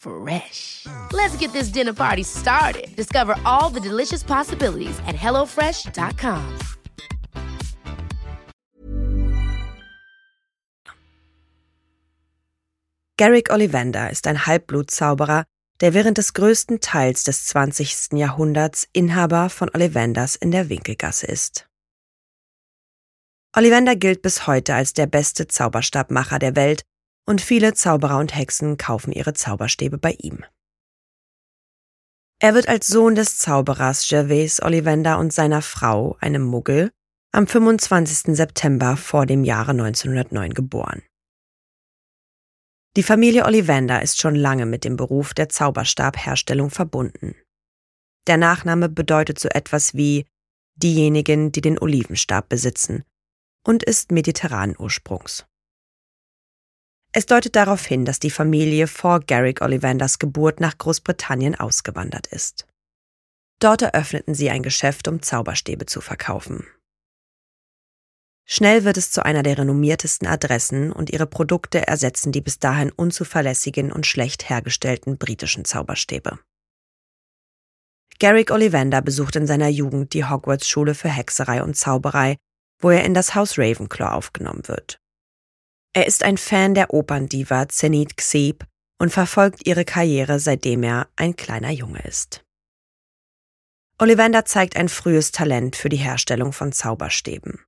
Fresh. Let's get this dinner party started. Discover all the delicious possibilities at hellofresh.com. Garrick Ollivander ist ein Halbblutzauberer, der während des größten Teils des 20. Jahrhunderts Inhaber von Ollivanders in der Winkelgasse ist. Ollivander gilt bis heute als der beste Zauberstabmacher der Welt und viele Zauberer und Hexen kaufen ihre Zauberstäbe bei ihm. Er wird als Sohn des Zauberers Gervais Ollivander und seiner Frau, einem Muggel, am 25. September vor dem Jahre 1909 geboren. Die Familie Ollivander ist schon lange mit dem Beruf der Zauberstabherstellung verbunden. Der Nachname bedeutet so etwas wie diejenigen, die den Olivenstab besitzen und ist mediterranen Ursprungs. Es deutet darauf hin, dass die Familie vor Garrick Ollivanders Geburt nach Großbritannien ausgewandert ist. Dort eröffneten sie ein Geschäft, um Zauberstäbe zu verkaufen. Schnell wird es zu einer der renommiertesten Adressen und ihre Produkte ersetzen die bis dahin unzuverlässigen und schlecht hergestellten britischen Zauberstäbe. Garrick Ollivander besucht in seiner Jugend die Hogwarts-Schule für Hexerei und Zauberei, wo er in das Haus Ravenclaw aufgenommen wird. Er ist ein Fan der Operndiva Zenith Xeb und verfolgt ihre Karriere, seitdem er ein kleiner Junge ist. Ollivander zeigt ein frühes Talent für die Herstellung von Zauberstäben.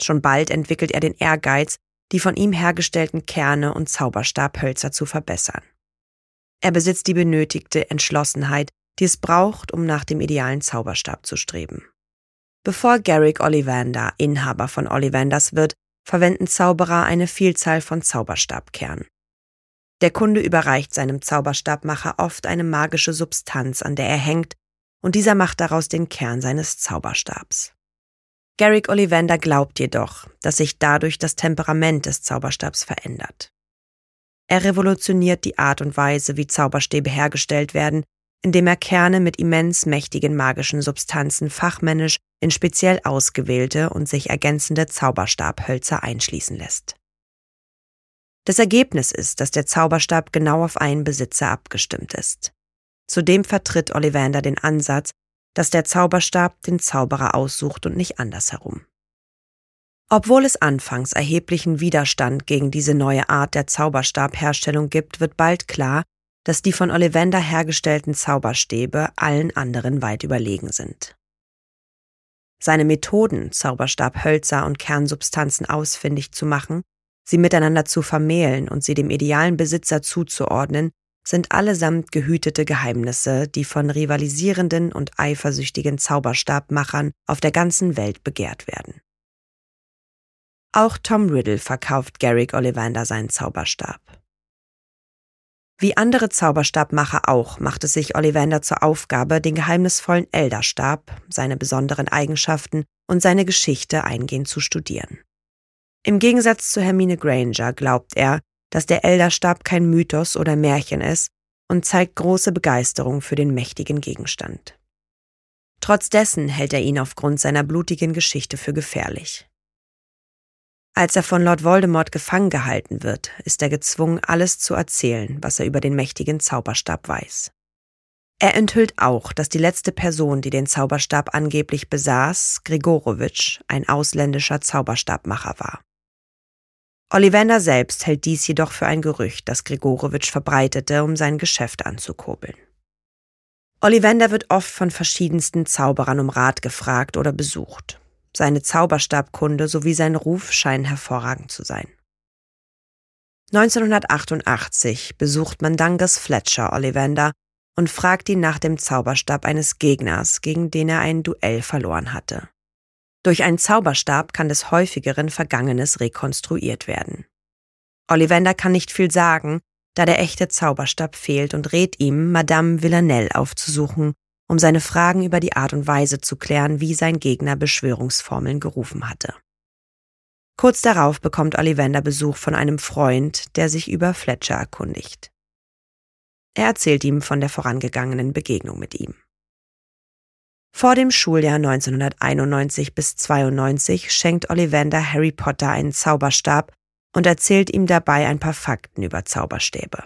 Schon bald entwickelt er den Ehrgeiz, die von ihm hergestellten Kerne und Zauberstabhölzer zu verbessern. Er besitzt die benötigte Entschlossenheit, die es braucht, um nach dem idealen Zauberstab zu streben. Bevor Garrick Ollivander Inhaber von Ollivanders wird, verwenden Zauberer eine Vielzahl von Zauberstabkernen. Der Kunde überreicht seinem Zauberstabmacher oft eine magische Substanz, an der er hängt, und dieser macht daraus den Kern seines Zauberstabs. Garrick Ollivander glaubt jedoch, dass sich dadurch das Temperament des Zauberstabs verändert. Er revolutioniert die Art und Weise, wie Zauberstäbe hergestellt werden, indem er Kerne mit immens mächtigen magischen Substanzen fachmännisch in speziell ausgewählte und sich ergänzende Zauberstabhölzer einschließen lässt. Das Ergebnis ist, dass der Zauberstab genau auf einen Besitzer abgestimmt ist. Zudem vertritt Ollivander den Ansatz, dass der Zauberstab den Zauberer aussucht und nicht andersherum. Obwohl es anfangs erheblichen Widerstand gegen diese neue Art der Zauberstabherstellung gibt, wird bald klar, dass die von Ollivander hergestellten Zauberstäbe allen anderen weit überlegen sind. Seine Methoden, Zauberstabhölzer und Kernsubstanzen ausfindig zu machen, sie miteinander zu vermählen und sie dem idealen Besitzer zuzuordnen, sind allesamt gehütete Geheimnisse, die von rivalisierenden und eifersüchtigen Zauberstabmachern auf der ganzen Welt begehrt werden. Auch Tom Riddle verkauft Garrick Ollivander seinen Zauberstab. Wie andere Zauberstabmacher auch, macht es sich Ollivander zur Aufgabe, den geheimnisvollen Elderstab, seine besonderen Eigenschaften und seine Geschichte eingehend zu studieren. Im Gegensatz zu Hermine Granger glaubt er, dass der Elderstab kein Mythos oder Märchen ist und zeigt große Begeisterung für den mächtigen Gegenstand. Trotz dessen hält er ihn aufgrund seiner blutigen Geschichte für gefährlich. Als er von Lord Voldemort gefangen gehalten wird, ist er gezwungen, alles zu erzählen, was er über den mächtigen Zauberstab weiß. Er enthüllt auch, dass die letzte Person, die den Zauberstab angeblich besaß, Grigorowitsch, ein ausländischer Zauberstabmacher war. Ollivander selbst hält dies jedoch für ein Gerücht, das Grigorowitsch verbreitete, um sein Geschäft anzukurbeln. Ollivander wird oft von verschiedensten Zauberern um Rat gefragt oder besucht. Seine Zauberstabkunde sowie sein Ruf scheinen hervorragend zu sein. 1988 besucht Mandangas Fletcher Ollivander und fragt ihn nach dem Zauberstab eines Gegners, gegen den er ein Duell verloren hatte. Durch einen Zauberstab kann des häufigeren Vergangenes rekonstruiert werden. Ollivander kann nicht viel sagen, da der echte Zauberstab fehlt und rät ihm, Madame Villanelle aufzusuchen, um seine Fragen über die Art und Weise zu klären, wie sein Gegner Beschwörungsformeln gerufen hatte. Kurz darauf bekommt Ollivander Besuch von einem Freund, der sich über Fletcher erkundigt. Er erzählt ihm von der vorangegangenen Begegnung mit ihm. Vor dem Schuljahr 1991 bis 92 schenkt Ollivander Harry Potter einen Zauberstab und erzählt ihm dabei ein paar Fakten über Zauberstäbe.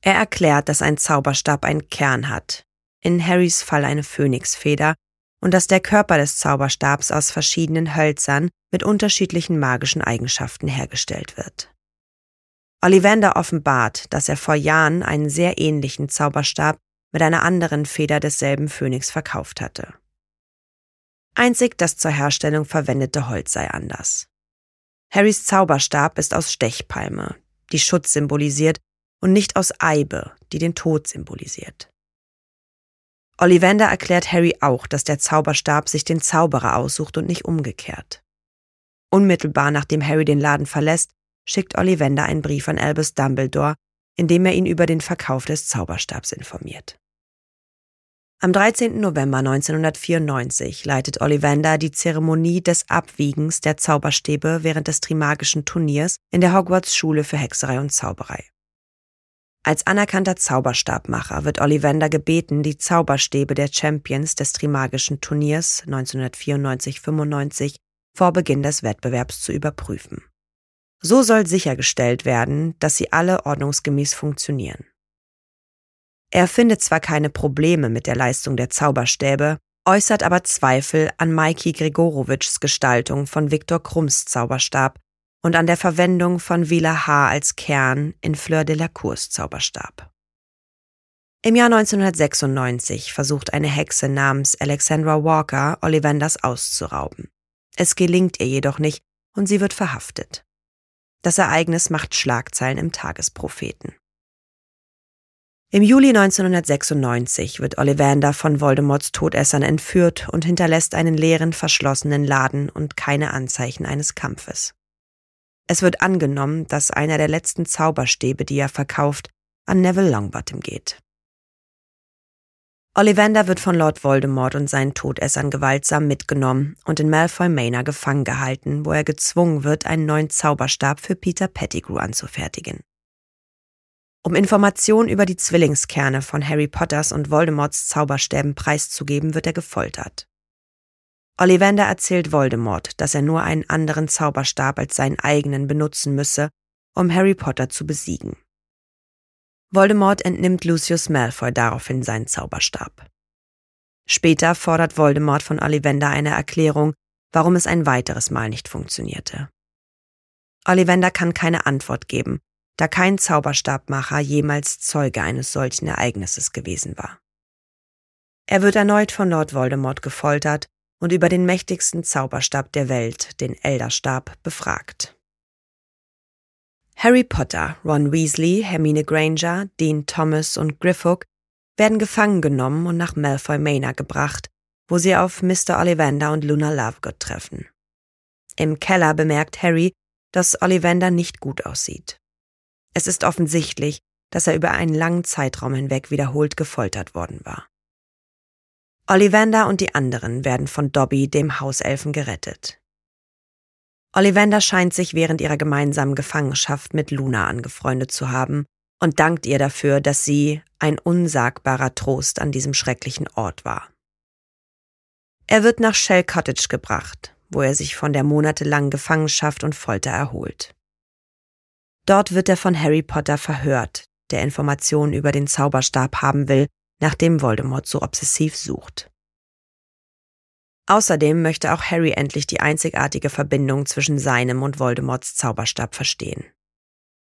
Er erklärt, dass ein Zauberstab einen Kern hat, in Harrys Fall eine Phönixfeder, und dass der Körper des Zauberstabs aus verschiedenen Hölzern mit unterschiedlichen magischen Eigenschaften hergestellt wird. Ollivander offenbart, dass er vor Jahren einen sehr ähnlichen Zauberstab mit einer anderen Feder desselben Phönix verkauft hatte. Einzig das zur Herstellung verwendete Holz sei anders. Harrys Zauberstab ist aus Stechpalme, die Schutz symbolisiert, und nicht aus Eibe, die den Tod symbolisiert. Ollivander erklärt Harry auch, dass der Zauberstab sich den Zauberer aussucht und nicht umgekehrt. Unmittelbar nachdem Harry den Laden verlässt, schickt Ollivander einen Brief an Albus Dumbledore, in dem er ihn über den Verkauf des Zauberstabs informiert. Am 13. November 1994 leitet Ollivander die Zeremonie des Abwiegens der Zauberstäbe während des Trimagischen Turniers in der Hogwarts Schule für Hexerei und Zauberei. Als anerkannter Zauberstabmacher wird Ollivander gebeten, die Zauberstäbe der Champions des Trimagischen Turniers 1994-95 vor Beginn des Wettbewerbs zu überprüfen. So soll sichergestellt werden, dass sie alle ordnungsgemäß funktionieren. Er findet zwar keine Probleme mit der Leistung der Zauberstäbe, äußert aber Zweifel an Maiki Gregorowitschs Gestaltung von Viktor Krumms Zauberstab und an der Verwendung von Vila H. als Kern in Fleur de la Cours Zauberstab. Im Jahr 1996 versucht eine Hexe namens Alexandra Walker Ollivanders auszurauben. Es gelingt ihr jedoch nicht und sie wird verhaftet. Das Ereignis macht Schlagzeilen im Tagespropheten. Im Juli 1996 wird Ollivander von Voldemorts Todessern entführt und hinterlässt einen leeren, verschlossenen Laden und keine Anzeichen eines Kampfes. Es wird angenommen, dass einer der letzten Zauberstäbe, die er verkauft, an Neville Longbottom geht. Ollivander wird von Lord Voldemort und seinen Todessern gewaltsam mitgenommen und in Malfoy Manor gefangen gehalten, wo er gezwungen wird, einen neuen Zauberstab für Peter Pettigrew anzufertigen. Um Informationen über die Zwillingskerne von Harry Potters und Voldemorts Zauberstäben preiszugeben, wird er gefoltert. Ollivander erzählt Voldemort, dass er nur einen anderen Zauberstab als seinen eigenen benutzen müsse, um Harry Potter zu besiegen. Voldemort entnimmt Lucius Malfoy daraufhin seinen Zauberstab. Später fordert Voldemort von Ollivander eine Erklärung, warum es ein weiteres Mal nicht funktionierte. Ollivander kann keine Antwort geben, da kein Zauberstabmacher jemals Zeuge eines solchen Ereignisses gewesen war. Er wird erneut von Lord Voldemort gefoltert und über den mächtigsten Zauberstab der Welt, den Elderstab, befragt. Harry Potter, Ron Weasley, Hermine Granger, Dean Thomas und Griffhook werden gefangen genommen und nach Malfoy Manor gebracht, wo sie auf Mr. Ollivander und Luna Lovegood treffen. Im Keller bemerkt Harry, dass Ollivander nicht gut aussieht. Es ist offensichtlich, dass er über einen langen Zeitraum hinweg wiederholt gefoltert worden war. Ollivander und die anderen werden von Dobby, dem Hauselfen, gerettet. Ollivander scheint sich während ihrer gemeinsamen Gefangenschaft mit Luna angefreundet zu haben und dankt ihr dafür, dass sie ein unsagbarer Trost an diesem schrecklichen Ort war. Er wird nach Shell Cottage gebracht, wo er sich von der monatelangen Gefangenschaft und Folter erholt. Dort wird er von Harry Potter verhört, der Informationen über den Zauberstab haben will, nach dem Voldemort so obsessiv sucht. Außerdem möchte auch Harry endlich die einzigartige Verbindung zwischen seinem und Voldemorts Zauberstab verstehen.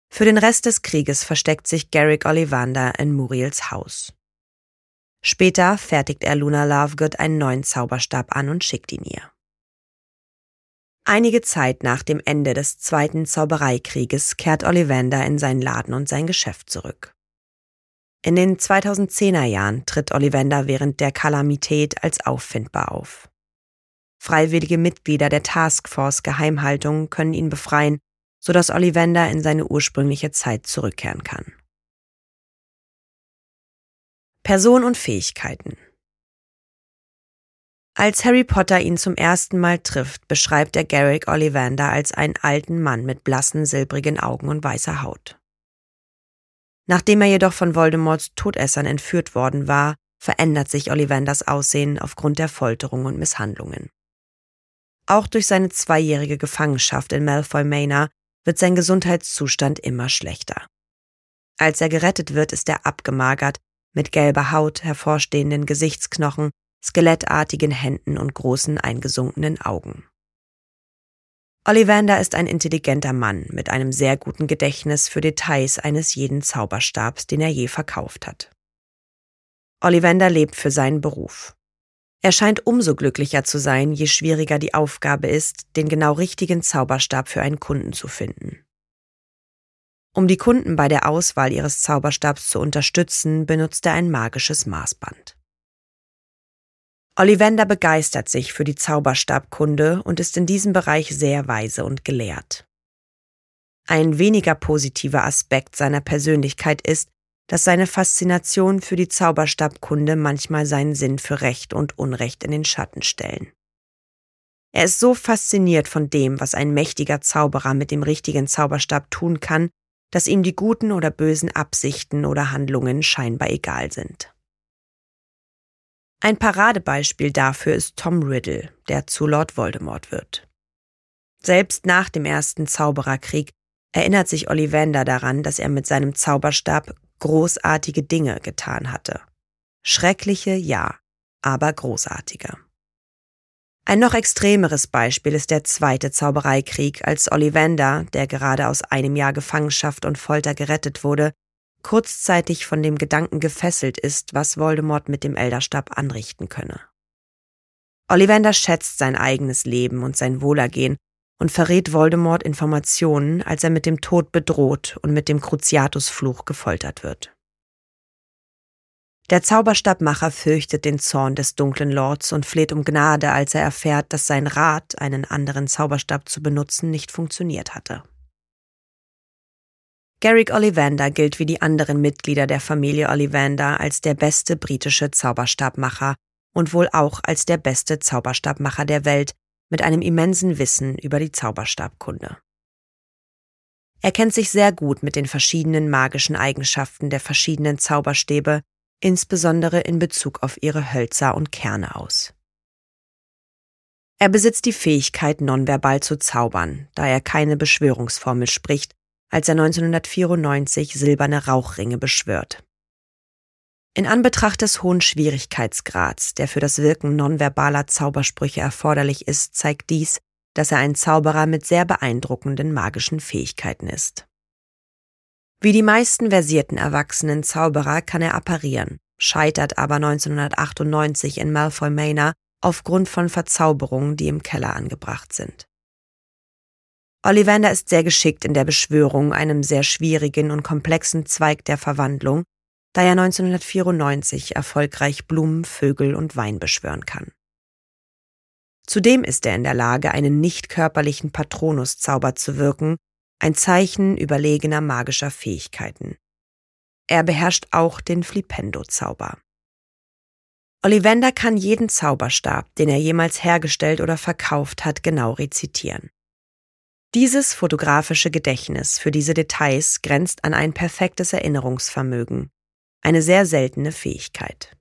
Für den Rest des Krieges versteckt sich Garrick Ollivander in Muriels Haus. Später fertigt er Luna Lovegood einen neuen Zauberstab an und schickt ihn ihr. Einige Zeit nach dem Ende des Zweiten Zaubereikrieges kehrt Ollivander in seinen Laden und sein Geschäft zurück. In den 2010er Jahren tritt Ollivander während der Kalamität als auffindbar auf. Freiwillige Mitglieder der Taskforce Geheimhaltung können ihn befreien, sodass Ollivander in seine ursprüngliche Zeit zurückkehren kann. Person und Fähigkeiten. Als Harry Potter ihn zum ersten Mal trifft, beschreibt er Garrick Ollivander als einen alten Mann mit blassen, silbrigen Augen und weißer Haut. Nachdem er jedoch von Voldemorts Todessern entführt worden war, verändert sich Ollivanders Aussehen aufgrund der Folterung und Misshandlungen. Auch durch seine zweijährige Gefangenschaft in Malfoy Manor wird sein Gesundheitszustand immer schlechter. Als er gerettet wird, ist er abgemagert, mit gelber Haut, hervorstehenden Gesichtsknochen, skelettartigen Händen und großen eingesunkenen Augen. Ollivander ist ein intelligenter Mann mit einem sehr guten Gedächtnis für Details eines jeden Zauberstabs, den er je verkauft hat. Ollivander lebt für seinen Beruf. Er scheint umso glücklicher zu sein, je schwieriger die Aufgabe ist, den genau richtigen Zauberstab für einen Kunden zu finden. Um die Kunden bei der Auswahl ihres Zauberstabs zu unterstützen, benutzt er ein magisches Maßband. Ollivander begeistert sich für die Zauberstabkunde und ist in diesem Bereich sehr weise und gelehrt. Ein weniger positiver Aspekt seiner Persönlichkeit ist, dass seine Faszination für die Zauberstabkunde manchmal seinen Sinn für Recht und Unrecht in den Schatten stellen. Er ist so fasziniert von dem, was ein mächtiger Zauberer mit dem richtigen Zauberstab tun kann, dass ihm die guten oder bösen Absichten oder Handlungen scheinbar egal sind. Ein Paradebeispiel dafür ist Tom Riddle, der zu Lord Voldemort wird. Selbst nach dem ersten Zaubererkrieg erinnert sich Ollivander daran, dass er mit seinem Zauberstab großartige Dinge getan hatte. Schreckliche, ja, aber großartige. Ein noch extremeres Beispiel ist der zweite Zaubereikrieg, als Ollivander, der gerade aus einem Jahr Gefangenschaft und Folter gerettet wurde, kurzzeitig von dem Gedanken gefesselt ist, was Voldemort mit dem Elderstab anrichten könne. Ollivander schätzt sein eigenes Leben und sein Wohlergehen und verrät Voldemort Informationen, als er mit dem Tod bedroht und mit dem Cruciatus-Fluch gefoltert wird. Der Zauberstabmacher fürchtet den Zorn des dunklen Lords und fleht um Gnade, als er erfährt, dass sein Rat, einen anderen Zauberstab zu benutzen, nicht funktioniert hatte. Garrick Ollivander gilt wie die anderen Mitglieder der Familie Ollivander als der beste britische Zauberstabmacher und wohl auch als der beste Zauberstabmacher der Welt, mit einem immensen Wissen über die Zauberstabkunde. Er kennt sich sehr gut mit den verschiedenen magischen Eigenschaften der verschiedenen Zauberstäbe, insbesondere in Bezug auf ihre Hölzer und Kerne aus. Er besitzt die Fähigkeit, nonverbal zu zaubern, da er keine Beschwörungsformel spricht, als er 1994 silberne Rauchringe beschwört. In Anbetracht des hohen Schwierigkeitsgrads, der für das Wirken nonverbaler Zaubersprüche erforderlich ist, zeigt dies, dass er ein Zauberer mit sehr beeindruckenden magischen Fähigkeiten ist. Wie die meisten versierten erwachsenen Zauberer kann er apparieren, scheitert aber 1998 in Malfoy Manor aufgrund von Verzauberungen, die im Keller angebracht sind. Ollivander ist sehr geschickt in der Beschwörung, einem sehr schwierigen und komplexen Zweig der Verwandlung, da er 1994 erfolgreich Blumen, Vögel und Wein beschwören kann. Zudem ist er in der Lage, einen nicht körperlichen Patronuszauber zu wirken, ein Zeichen überlegener magischer Fähigkeiten. Er beherrscht auch den Flipendo-Zauber. Ollivander kann jeden Zauberstab, den er jemals hergestellt oder verkauft hat, genau rezitieren. Dieses fotografische Gedächtnis für diese Details grenzt an ein perfektes Erinnerungsvermögen, eine sehr seltene Fähigkeit.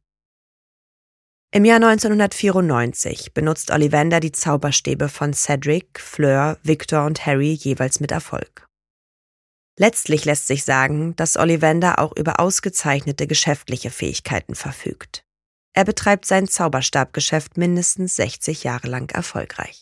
Im Jahr 1994 benutzt Ollivander die Zauberstäbe von Cedric, Fleur, Victor und Harry jeweils mit Erfolg. Letztlich lässt sich sagen, dass Ollivander auch über ausgezeichnete geschäftliche Fähigkeiten verfügt. Er betreibt sein Zauberstabgeschäft mindestens 60 Jahre lang erfolgreich.